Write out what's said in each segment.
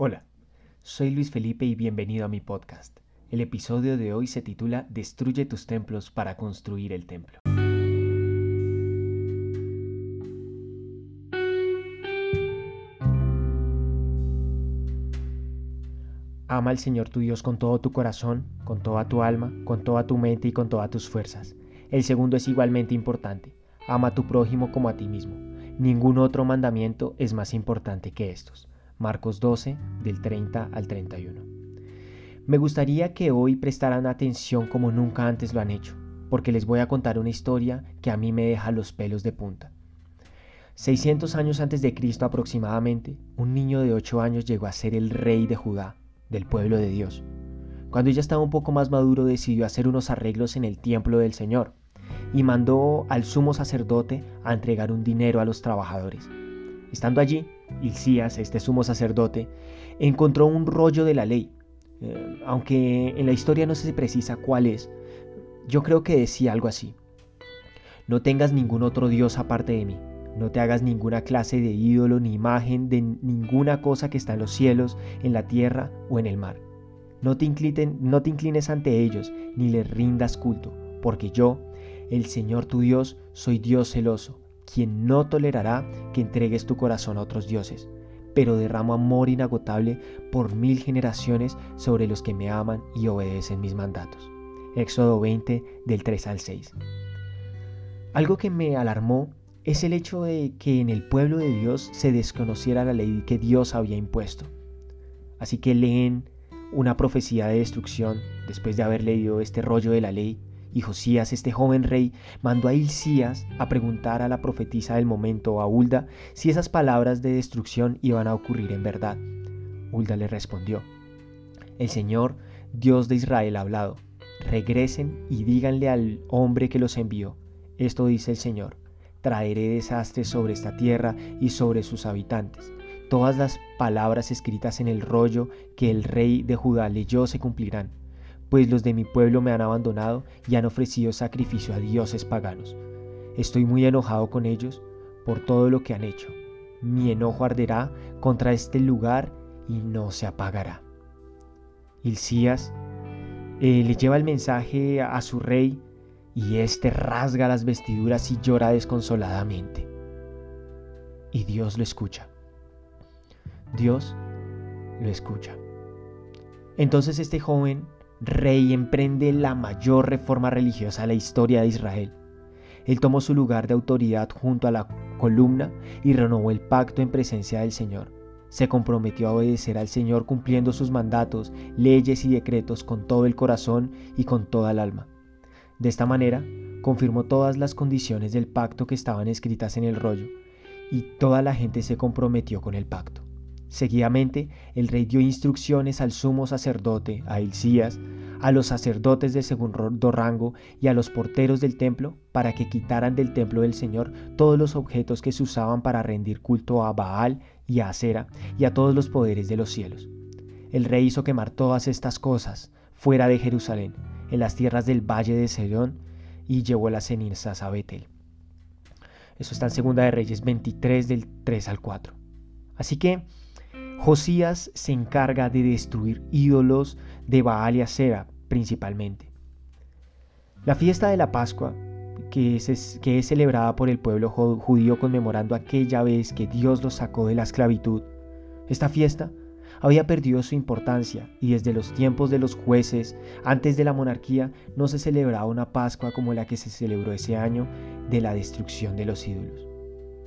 Hola, soy Luis Felipe y bienvenido a mi podcast. El episodio de hoy se titula Destruye tus templos para construir el templo. Ama al Señor tu Dios con todo tu corazón, con toda tu alma, con toda tu mente y con todas tus fuerzas. El segundo es igualmente importante. Ama a tu prójimo como a ti mismo. Ningún otro mandamiento es más importante que estos. Marcos 12, del 30 al 31. Me gustaría que hoy prestaran atención como nunca antes lo han hecho, porque les voy a contar una historia que a mí me deja los pelos de punta. 600 años antes de Cristo aproximadamente, un niño de 8 años llegó a ser el rey de Judá del pueblo de Dios. Cuando ya estaba un poco más maduro decidió hacer unos arreglos en el templo del Señor y mandó al sumo sacerdote a entregar un dinero a los trabajadores. Estando allí, Hilcías, este sumo sacerdote, encontró un rollo de la ley, eh, aunque en la historia no se precisa cuál es. Yo creo que decía algo así. No tengas ningún otro Dios aparte de mí. No te hagas ninguna clase de ídolo ni imagen de ninguna cosa que está en los cielos, en la tierra o en el mar. No te, no te inclines ante ellos, ni les rindas culto, porque yo, el Señor tu Dios, soy Dios celoso, quien no tolerará que entregues tu corazón a otros dioses, pero derramo amor inagotable por mil generaciones sobre los que me aman y obedecen mis mandatos. Éxodo 20 del 3 al 6. Algo que me alarmó es el hecho de que en el pueblo de Dios se desconociera la ley que Dios había impuesto. Así que leen una profecía de destrucción después de haber leído este rollo de la ley, y Josías, este joven rey, mandó a Hilcías a preguntar a la profetisa del momento, a Hulda, si esas palabras de destrucción iban a ocurrir en verdad. Hulda le respondió, El Señor, Dios de Israel, ha hablado. Regresen y díganle al hombre que los envió. Esto dice el Señor traeré desastres sobre esta tierra y sobre sus habitantes. Todas las palabras escritas en el rollo que el rey de Judá leyó se cumplirán, pues los de mi pueblo me han abandonado y han ofrecido sacrificio a dioses paganos. Estoy muy enojado con ellos por todo lo que han hecho. Mi enojo arderá contra este lugar y no se apagará. Hilcías eh, le lleva el mensaje a su rey y éste rasga las vestiduras y llora desconsoladamente. Y Dios lo escucha. Dios lo escucha. Entonces este joven rey emprende la mayor reforma religiosa de la historia de Israel. Él tomó su lugar de autoridad junto a la columna y renovó el pacto en presencia del Señor. Se comprometió a obedecer al Señor cumpliendo sus mandatos, leyes y decretos con todo el corazón y con toda el alma. De esta manera, confirmó todas las condiciones del pacto que estaban escritas en el rollo, y toda la gente se comprometió con el pacto. Seguidamente, el rey dio instrucciones al sumo sacerdote, a Hilcías, a los sacerdotes de segundo rango y a los porteros del templo para que quitaran del templo del Señor todos los objetos que se usaban para rendir culto a Baal y a Acera y a todos los poderes de los cielos. El rey hizo quemar todas estas cosas fuera de Jerusalén en las tierras del valle de Sedón y llevó las cenizas a Betel. Eso está en Segunda de Reyes 23 del 3 al 4. Así que Josías se encarga de destruir ídolos de Baal y Acera principalmente. La fiesta de la Pascua, que es, que es celebrada por el pueblo judío conmemorando aquella vez que Dios los sacó de la esclavitud, esta fiesta había perdido su importancia y desde los tiempos de los jueces, antes de la monarquía, no se celebraba una Pascua como la que se celebró ese año de la destrucción de los ídolos.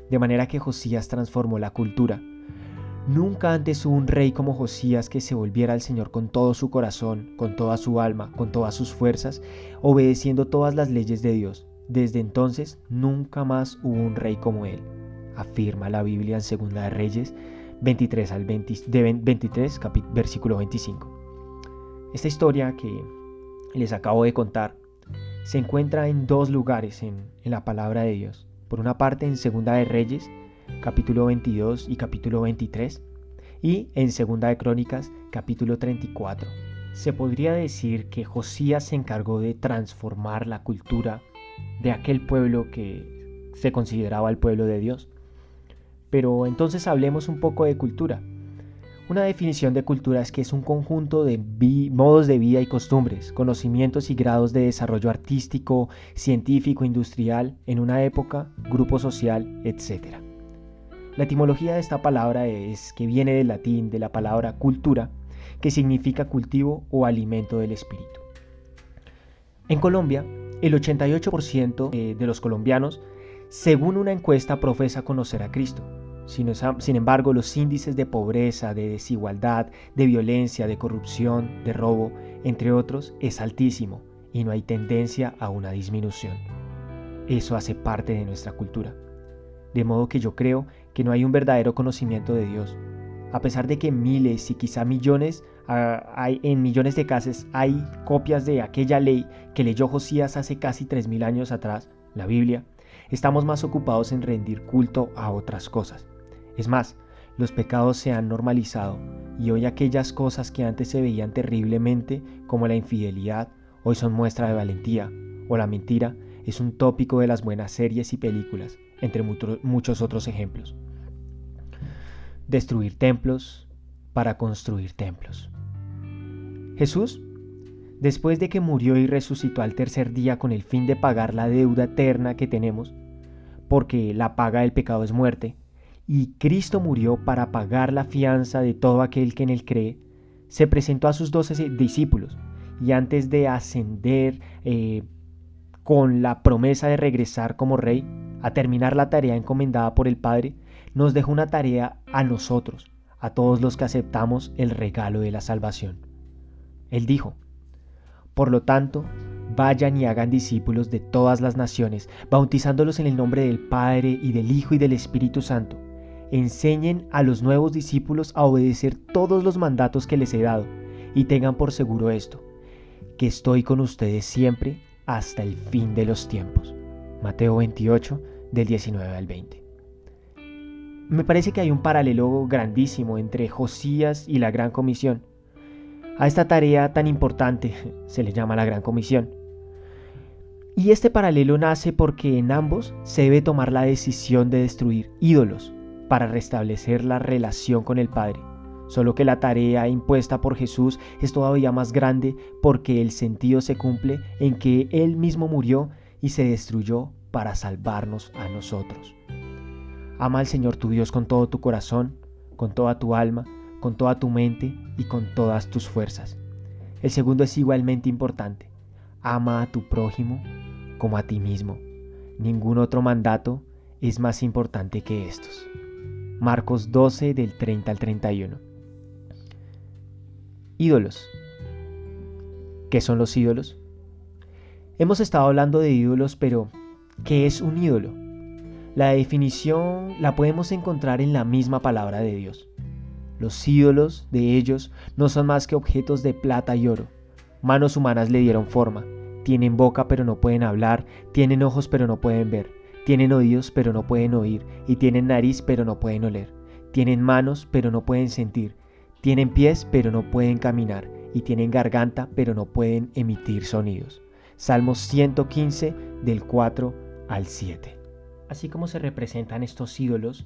De manera que Josías transformó la cultura. Nunca antes hubo un rey como Josías que se volviera al Señor con todo su corazón, con toda su alma, con todas sus fuerzas, obedeciendo todas las leyes de Dios. Desde entonces nunca más hubo un rey como él, afirma la Biblia en Segunda de Reyes 23 al 23, versículo 25. Esta historia que les acabo de contar se encuentra en dos lugares en, en la palabra de Dios. Por una parte en Segunda de Reyes, capítulo 22 y capítulo 23, y en Segunda de Crónicas, capítulo 34. Se podría decir que Josías se encargó de transformar la cultura de aquel pueblo que se consideraba el pueblo de Dios. Pero entonces hablemos un poco de cultura. Una definición de cultura es que es un conjunto de modos de vida y costumbres, conocimientos y grados de desarrollo artístico, científico, industrial en una época, grupo social, etc. La etimología de esta palabra es que viene del latín de la palabra cultura, que significa cultivo o alimento del espíritu. En Colombia, el 88% eh, de los colombianos, según una encuesta, profesa conocer a Cristo. Sin embargo, los índices de pobreza, de desigualdad, de violencia, de corrupción, de robo, entre otros, es altísimo y no hay tendencia a una disminución. Eso hace parte de nuestra cultura. De modo que yo creo que no hay un verdadero conocimiento de Dios. A pesar de que miles y quizá millones, ah, hay, en millones de casos hay copias de aquella ley que leyó Josías hace casi 3.000 años atrás, la Biblia, estamos más ocupados en rendir culto a otras cosas. Es más, los pecados se han normalizado y hoy aquellas cosas que antes se veían terriblemente como la infidelidad, hoy son muestra de valentía, o la mentira es un tópico de las buenas series y películas, entre muchos otros ejemplos. Destruir templos para construir templos. Jesús, después de que murió y resucitó al tercer día con el fin de pagar la deuda eterna que tenemos, porque la paga del pecado es muerte, y Cristo murió para pagar la fianza de todo aquel que en él cree, se presentó a sus doce discípulos y antes de ascender eh, con la promesa de regresar como rey, a terminar la tarea encomendada por el Padre, nos dejó una tarea a nosotros, a todos los que aceptamos el regalo de la salvación. Él dijo, Por lo tanto, vayan y hagan discípulos de todas las naciones, bautizándolos en el nombre del Padre y del Hijo y del Espíritu Santo enseñen a los nuevos discípulos a obedecer todos los mandatos que les he dado, y tengan por seguro esto, que estoy con ustedes siempre hasta el fin de los tiempos. Mateo 28, del 19 al 20. Me parece que hay un paralelo grandísimo entre Josías y la Gran Comisión. A esta tarea tan importante se le llama la Gran Comisión. Y este paralelo nace porque en ambos se debe tomar la decisión de destruir ídolos, para restablecer la relación con el Padre. Solo que la tarea impuesta por Jesús es todavía más grande porque el sentido se cumple en que Él mismo murió y se destruyó para salvarnos a nosotros. Ama al Señor tu Dios con todo tu corazón, con toda tu alma, con toda tu mente y con todas tus fuerzas. El segundo es igualmente importante. Ama a tu prójimo como a ti mismo. Ningún otro mandato es más importante que estos. Marcos 12 del 30 al 31. Ídolos. ¿Qué son los ídolos? Hemos estado hablando de ídolos, pero ¿qué es un ídolo? La definición la podemos encontrar en la misma palabra de Dios. Los ídolos de ellos no son más que objetos de plata y oro. Manos humanas le dieron forma. Tienen boca pero no pueden hablar, tienen ojos pero no pueden ver tienen oídos pero no pueden oír, y tienen nariz pero no pueden oler. Tienen manos pero no pueden sentir. Tienen pies pero no pueden caminar, y tienen garganta pero no pueden emitir sonidos. Salmos 115 del 4 al 7. Así como se representan estos ídolos,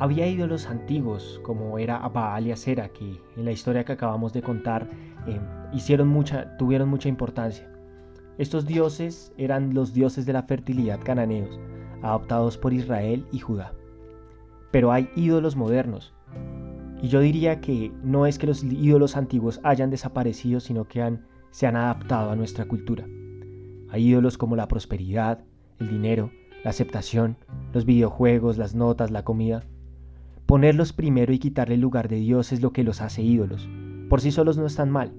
había ídolos antiguos como era Baal y Acera que en la historia que acabamos de contar eh, hicieron mucha, tuvieron mucha importancia. Estos dioses eran los dioses de la fertilidad cananeos, adoptados por Israel y Judá. Pero hay ídolos modernos. Y yo diría que no es que los ídolos antiguos hayan desaparecido, sino que se han adaptado a nuestra cultura. Ídolos como la prosperidad, el dinero, la aceptación, los videojuegos, las notas, la comida. Ponerlos primero y quitarle el lugar de Dios es lo que los hace ídolos. Por sí solos no están mal,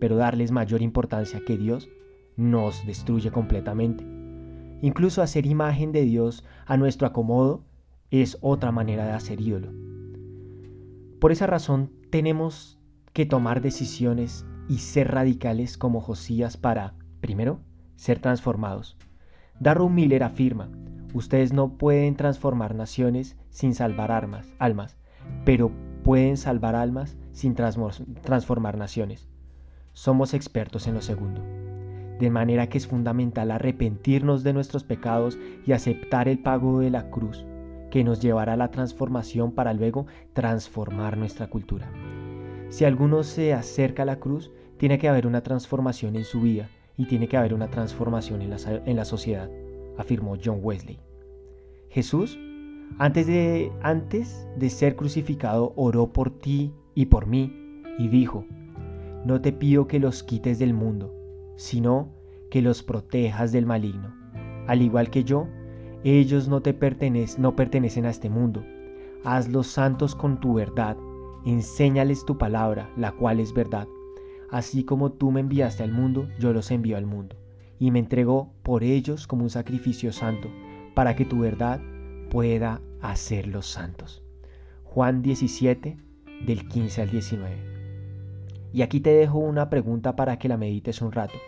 pero darles mayor importancia que Dios nos destruye completamente. Incluso hacer imagen de Dios a nuestro acomodo es otra manera de hacer ídolo. Por esa razón tenemos que tomar decisiones y ser radicales como Josías para, primero, ser transformados. Darrow Miller afirma, ustedes no pueden transformar naciones sin salvar almas, almas pero pueden salvar almas sin transformar naciones. Somos expertos en lo segundo de manera que es fundamental arrepentirnos de nuestros pecados y aceptar el pago de la cruz, que nos llevará a la transformación para luego transformar nuestra cultura. Si alguno se acerca a la cruz, tiene que haber una transformación en su vida y tiene que haber una transformación en la, en la sociedad, afirmó John Wesley. Jesús, antes de, antes de ser crucificado, oró por ti y por mí y dijo, no te pido que los quites del mundo, sino que los protejas del maligno. Al igual que yo, ellos no te pertenecen, no pertenecen a este mundo. Hazlos santos con tu verdad, enséñales tu palabra, la cual es verdad. Así como tú me enviaste al mundo, yo los envío al mundo, y me entregó por ellos como un sacrificio santo, para que tu verdad pueda hacerlos santos. Juan 17, del 15 al 19. Y aquí te dejo una pregunta para que la medites un rato.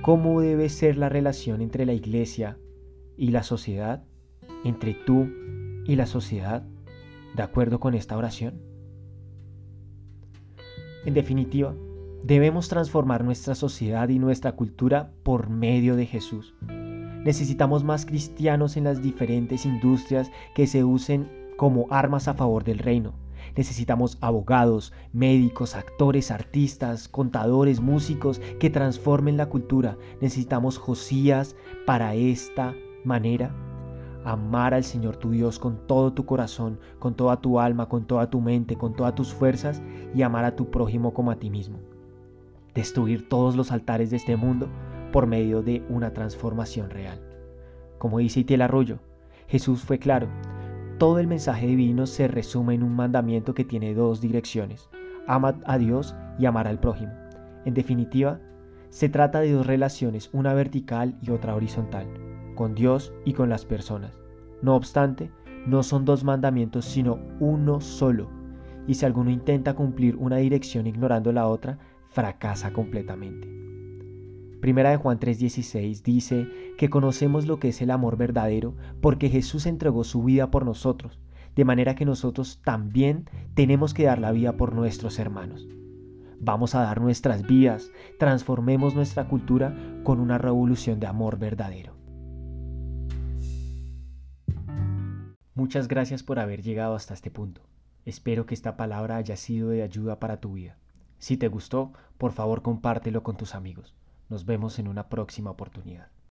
¿Cómo debe ser la relación entre la iglesia y la sociedad? ¿Entre tú y la sociedad? ¿De acuerdo con esta oración? En definitiva, debemos transformar nuestra sociedad y nuestra cultura por medio de Jesús. Necesitamos más cristianos en las diferentes industrias que se usen como armas a favor del reino Necesitamos abogados, médicos, actores, artistas, contadores, músicos que transformen la cultura. Necesitamos Josías para esta manera. Amar al Señor tu Dios con todo tu corazón, con toda tu alma, con toda tu mente, con todas tus fuerzas y amar a tu prójimo como a ti mismo. Destruir todos los altares de este mundo por medio de una transformación real. Como dice Itiel Arroyo, Jesús fue claro, todo el mensaje divino se resume en un mandamiento que tiene dos direcciones, amar a Dios y amar al prójimo. En definitiva, se trata de dos relaciones, una vertical y otra horizontal, con Dios y con las personas. No obstante, no son dos mandamientos, sino uno solo, y si alguno intenta cumplir una dirección ignorando la otra, fracasa completamente. Primera de Juan 3:16 dice que conocemos lo que es el amor verdadero porque Jesús entregó su vida por nosotros, de manera que nosotros también tenemos que dar la vida por nuestros hermanos. Vamos a dar nuestras vidas, transformemos nuestra cultura con una revolución de amor verdadero. Muchas gracias por haber llegado hasta este punto. Espero que esta palabra haya sido de ayuda para tu vida. Si te gustó, por favor compártelo con tus amigos. Nos vemos en una próxima oportunidad.